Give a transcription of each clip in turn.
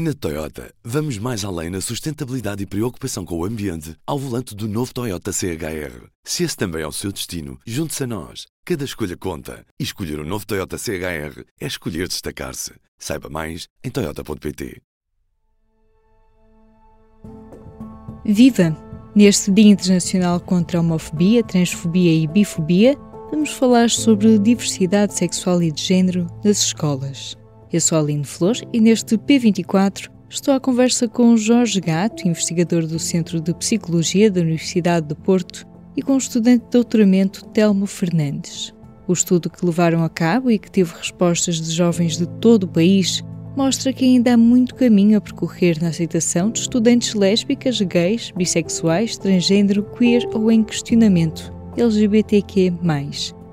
Na Toyota, vamos mais além na sustentabilidade e preocupação com o ambiente ao volante do novo Toyota CHR. Se esse também é o seu destino, junte-se a nós. Cada escolha conta. E escolher o um novo Toyota CHR é escolher destacar-se. Saiba mais em Toyota.pt. Viva! Neste Dia Internacional contra a Homofobia, Transfobia e Bifobia, vamos falar sobre diversidade sexual e de género nas escolas. Eu sou a Aline Flores e neste P24 estou à conversa com Jorge Gato, investigador do Centro de Psicologia da Universidade do Porto, e com o estudante de doutoramento Telmo Fernandes. O estudo que levaram a cabo e que teve respostas de jovens de todo o país mostra que ainda há muito caminho a percorrer na aceitação de estudantes lésbicas, gays, bissexuais, transgênero, queer ou em questionamento LGBTQ+,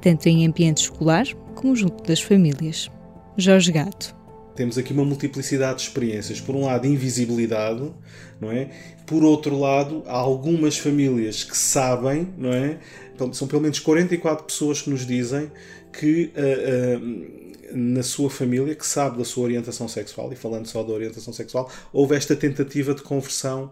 tanto em ambiente escolar como junto das famílias. Jorge Gato. Temos aqui uma multiplicidade de experiências. Por um lado, invisibilidade, não é? Por outro lado, há algumas famílias que sabem, não é? São pelo menos 44 pessoas que nos dizem que uh, uh, na sua família, que sabe da sua orientação sexual, e falando só da orientação sexual, houve esta tentativa de conversão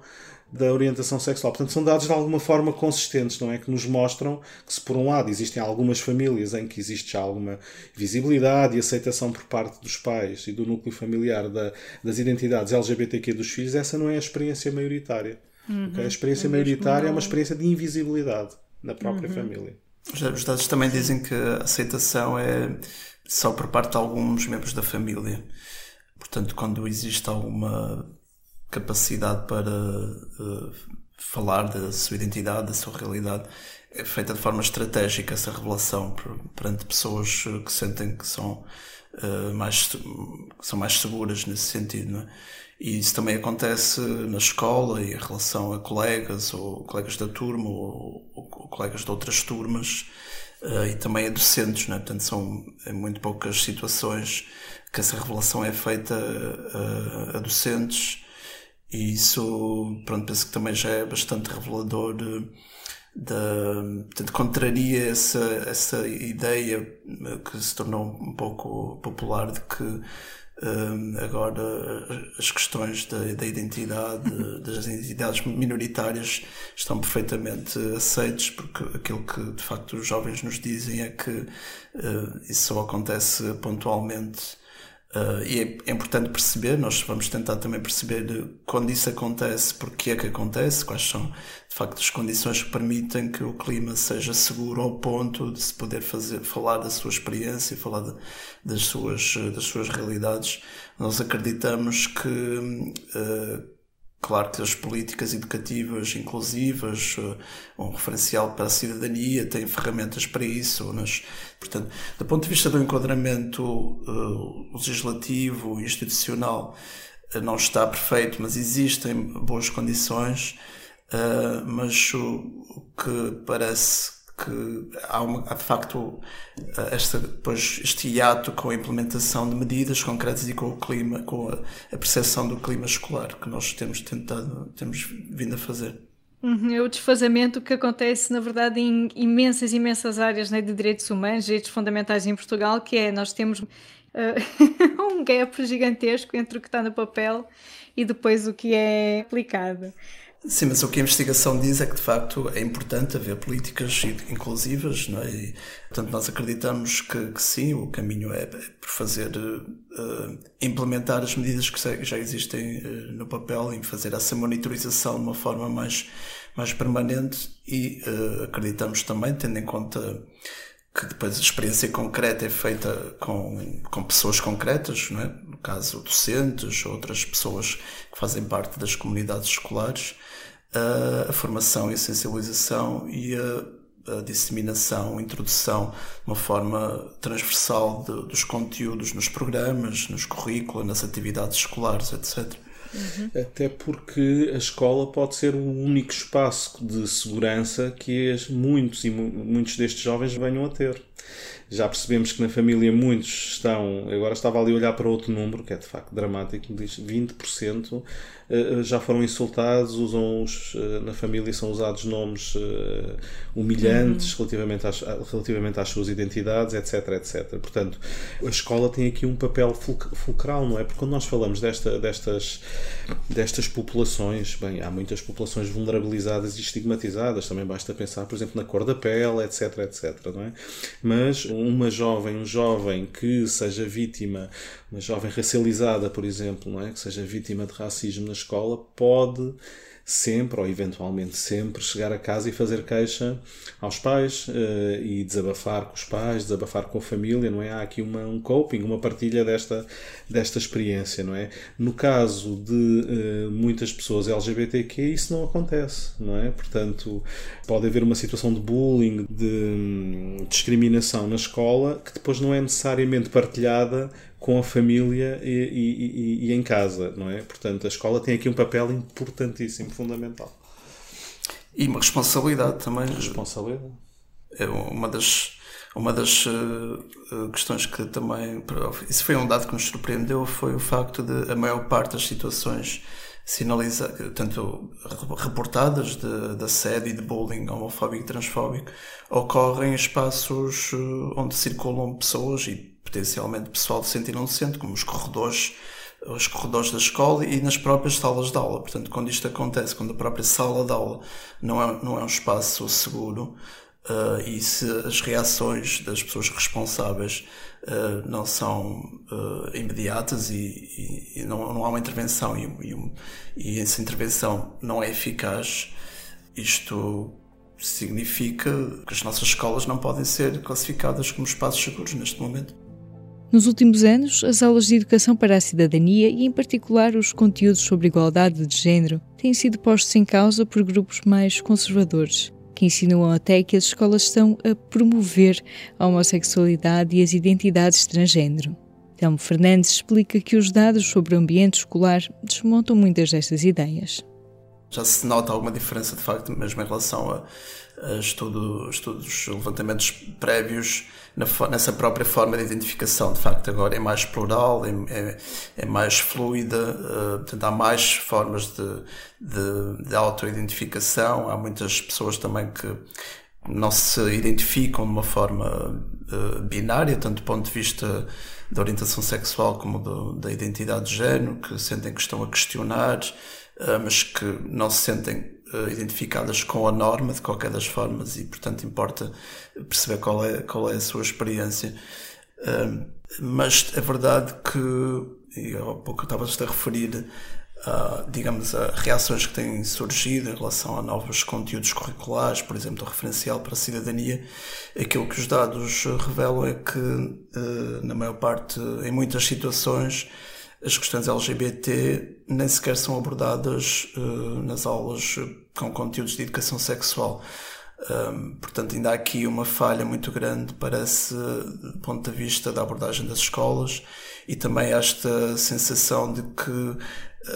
da orientação sexual. Portanto, são dados de alguma forma consistentes, não é? Que nos mostram que, se por um lado existem algumas famílias em que existe já alguma visibilidade e aceitação por parte dos pais e do núcleo familiar da, das identidades LGBTQ dos filhos, essa não é a experiência maioritária. Uhum. Okay? A experiência é maioritária é uma experiência de invisibilidade na própria uhum. família. Os dados também dizem que a aceitação é só por parte de alguns membros da família. Portanto, quando existe alguma capacidade para uh, falar da sua identidade, da sua realidade, é feita de forma estratégica essa revelação perante pessoas que sentem que são, uh, mais, que são mais seguras nesse sentido. É? E isso também acontece na escola e em relação a colegas, ou colegas da turma, ou, ou, colegas de outras turmas, uh, e também a docentes. É? Portanto, são em muito poucas situações que essa revelação é feita a, a docentes e isso, pronto, penso que também já é bastante revelador de, de, portanto, contraria essa, essa ideia que se tornou um pouco popular de que um, agora as questões da, da identidade, das identidades minoritárias estão perfeitamente aceites, porque aquilo que de facto os jovens nos dizem é que uh, isso só acontece pontualmente Uh, e é, é, importante perceber, nós vamos tentar também perceber quando isso acontece, porque é que acontece, quais são de facto as condições que permitem que o clima seja seguro ao ponto de se poder fazer, falar da sua experiência, falar de, das, suas, das suas realidades. Nós acreditamos que uh, Claro que as políticas educativas inclusivas, eh, um referencial para a cidadania, têm ferramentas para isso. Mas, portanto, do ponto de vista do enquadramento uh, legislativo, institucional, uh, não está perfeito, mas existem boas condições. Uh, mas o, o que parece que há, uma, há de facto esta, depois, este hiato com a implementação de medidas concretas e com o clima, com a, a percepção do clima escolar que nós temos tentado, temos vindo a fazer. Uhum, é o desfazamento que acontece, na verdade, em imensas, imensas áreas né, de direitos humanos, direitos fundamentais em Portugal, que é nós temos uh, um gap gigantesco entre o que está no papel e depois o que é aplicado. Sim, mas o que a investigação diz é que de facto é importante haver políticas inclusivas, não é? E, portanto, nós acreditamos que, que sim, o caminho é, é por fazer, uh, implementar as medidas que já existem uh, no papel, em fazer essa monitorização de uma forma mais, mais permanente e uh, acreditamos também, tendo em conta que depois a experiência concreta é feita com, com pessoas concretas, não é? no caso docentes, outras pessoas que fazem parte das comunidades escolares, a, a formação e a sensibilização e a, a, disseminação, a introdução de uma forma transversal de, dos conteúdos nos programas, nos currículos, nas atividades escolares, etc. Uhum. Até porque a escola pode ser o único espaço de segurança que muitos e muitos destes jovens venham a ter. Já percebemos que na família muitos estão. Agora estava ali a olhar para outro número, que é de facto dramático, diz 20% eh, já foram insultados, usam os, eh, na família são usados nomes humilhantes uhum. relativamente, às, relativamente às suas identidades, etc, etc. Portanto, a escola tem aqui um papel fulcral, não é? Porque quando nós falamos desta, destas, destas populações, bem, há muitas populações vulnerabilizadas e estigmatizadas, também basta pensar, por exemplo, na cor da pele, etc, etc, não é? Mas uma jovem, um jovem que seja vítima, uma jovem racializada, por exemplo, não é? Que seja vítima de racismo escola pode sempre, ou eventualmente sempre, chegar a casa e fazer queixa aos pais uh, e desabafar com os pais, desabafar com a família, não é? Há aqui uma, um coping, uma partilha desta, desta experiência, não é? No caso de uh, muitas pessoas LGBTQ, isso não acontece, não é? Portanto, pode haver uma situação de bullying, de um, discriminação na escola que depois não é necessariamente partilhada com a família e, e, e, e, em casa, não é? Portanto, a escola tem aqui um papel importantíssimo, fundamental. E uma responsabilidade também. Responsabilidade. É uma das, uma das uh, questões que também. Isso foi um dado que nos surpreendeu, foi o facto de a maior parte das situações sinaliza, tanto reportadas de, de assédio e de bullying homofóbico e transfóbico ocorrem em espaços eh, onde circulam pessoas e potencialmente pessoal docente e não docente, como os corredores, os corredores da escola e nas próprias salas de aula. Portanto, quando isto acontece, quando a própria sala de aula não é, não é um espaço seguro, Uh, e se as reações das pessoas responsáveis uh, não são uh, imediatas e, e, e não, não, há uma intervenção e, e, essa intervenção não é eficaz, isto significa que as nossas escolas não podem ser classificadas como espaços seguros neste momento. Nos últimos anos, as aulas de educação para a cidadania e, em particular, os conteúdos sobre igualdade de género têm sido postos em causa por grupos mais conservadores, que insinuam até que as escolas estão a promover a homossexualidade e as identidades transgênero. Telmo Fernandes explica que os dados sobre o ambiente escolar desmontam muitas destas ideias. Já se nota alguma diferença, de facto, mesmo em relação a estudo, estudos, levantamentos prévios na, nessa própria forma de identificação. De facto, agora é mais plural, é, é, é mais fluida, uh, há mais formas de, de, de auto-identificação. Há muitas pessoas também que não se identificam de uma forma uh, binária, tanto do ponto de vista da orientação sexual como do, da identidade de género, que sentem que estão a questionar, mas que não se sentem uh, identificadas com a norma de qualquer das formas e, portanto, importa perceber qual é, qual é a sua experiência. Uh, mas é verdade que, e há pouco estava a referir, uh, digamos, a reações que têm surgido em relação a novos conteúdos curriculares, por exemplo, o referencial para a cidadania, aquilo que os dados revelam é que, na maior parte, em muitas situações, as questões LGBT nem sequer são abordadas uh, nas aulas com conteúdos de educação sexual. Um, portanto, ainda há aqui uma falha muito grande, parece, do ponto de vista da abordagem das escolas e também esta sensação de que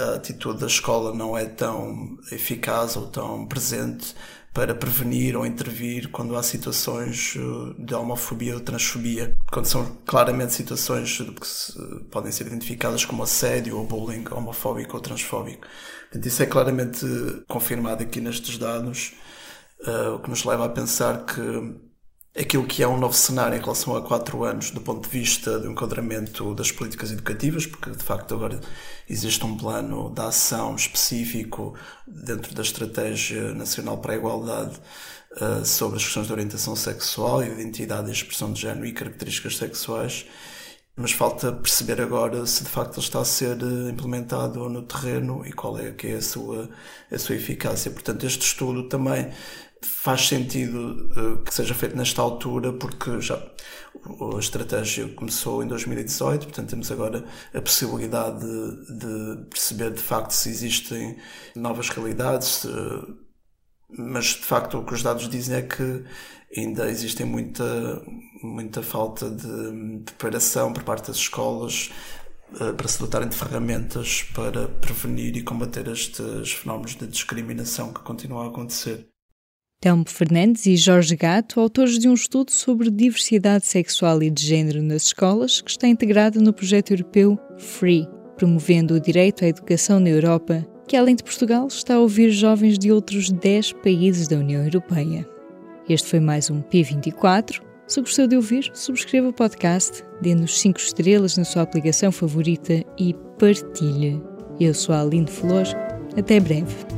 a atitude da escola não é tão eficaz ou tão presente para prevenir ou intervir quando há situações eh, de homofobia ou transfobia, quando são claramente situações que se, podem ser identificadas como assédio ou bullying homofóbico ou transfóbico. Portanto, isso é claramente confirmado aqui nestes dados, o que nos leva a pensar que aquilo que é um novo cenário em relação a quatro anos do ponto de vista do enquadramento das políticas educativas, porque de facto agora existe um plano de ação específico dentro da Estratégia Nacional para a Igualdade uh, sobre as questões de orientação sexual, identidade e expressão de género e características sexuais, mas falta perceber agora se de facto ele está a ser eh, implementado no terreno e qual é que é a sua, a sua eficácia. Portanto, este estudo também faz sentido uh, que seja feito nesta altura, porque já a estratégia começou em 2018, portanto temos agora a possibilidade de, de perceber de facto se existem novas realidades, mas de facto o que os dados dizem é que ainda existem muita, muita falta de preparação por parte das escolas uh, para se dotarem de ferramentas para prevenir e combater estes fenómenos de discriminação que continuam a acontecer. Telmo Fernandes e Jorge Gato, autores de um estudo sobre diversidade sexual e de género nas escolas, que está integrado no projeto europeu FREE, promovendo o direito à educação na Europa, que além de Portugal está a ouvir jovens de outros 10 países da União Europeia. Este foi mais um P24. Se gostou de ouvir, subscreva o podcast, dê-nos 5 estrelas na sua aplicação favorita e partilhe. Eu sou a Aline Flores. Até breve.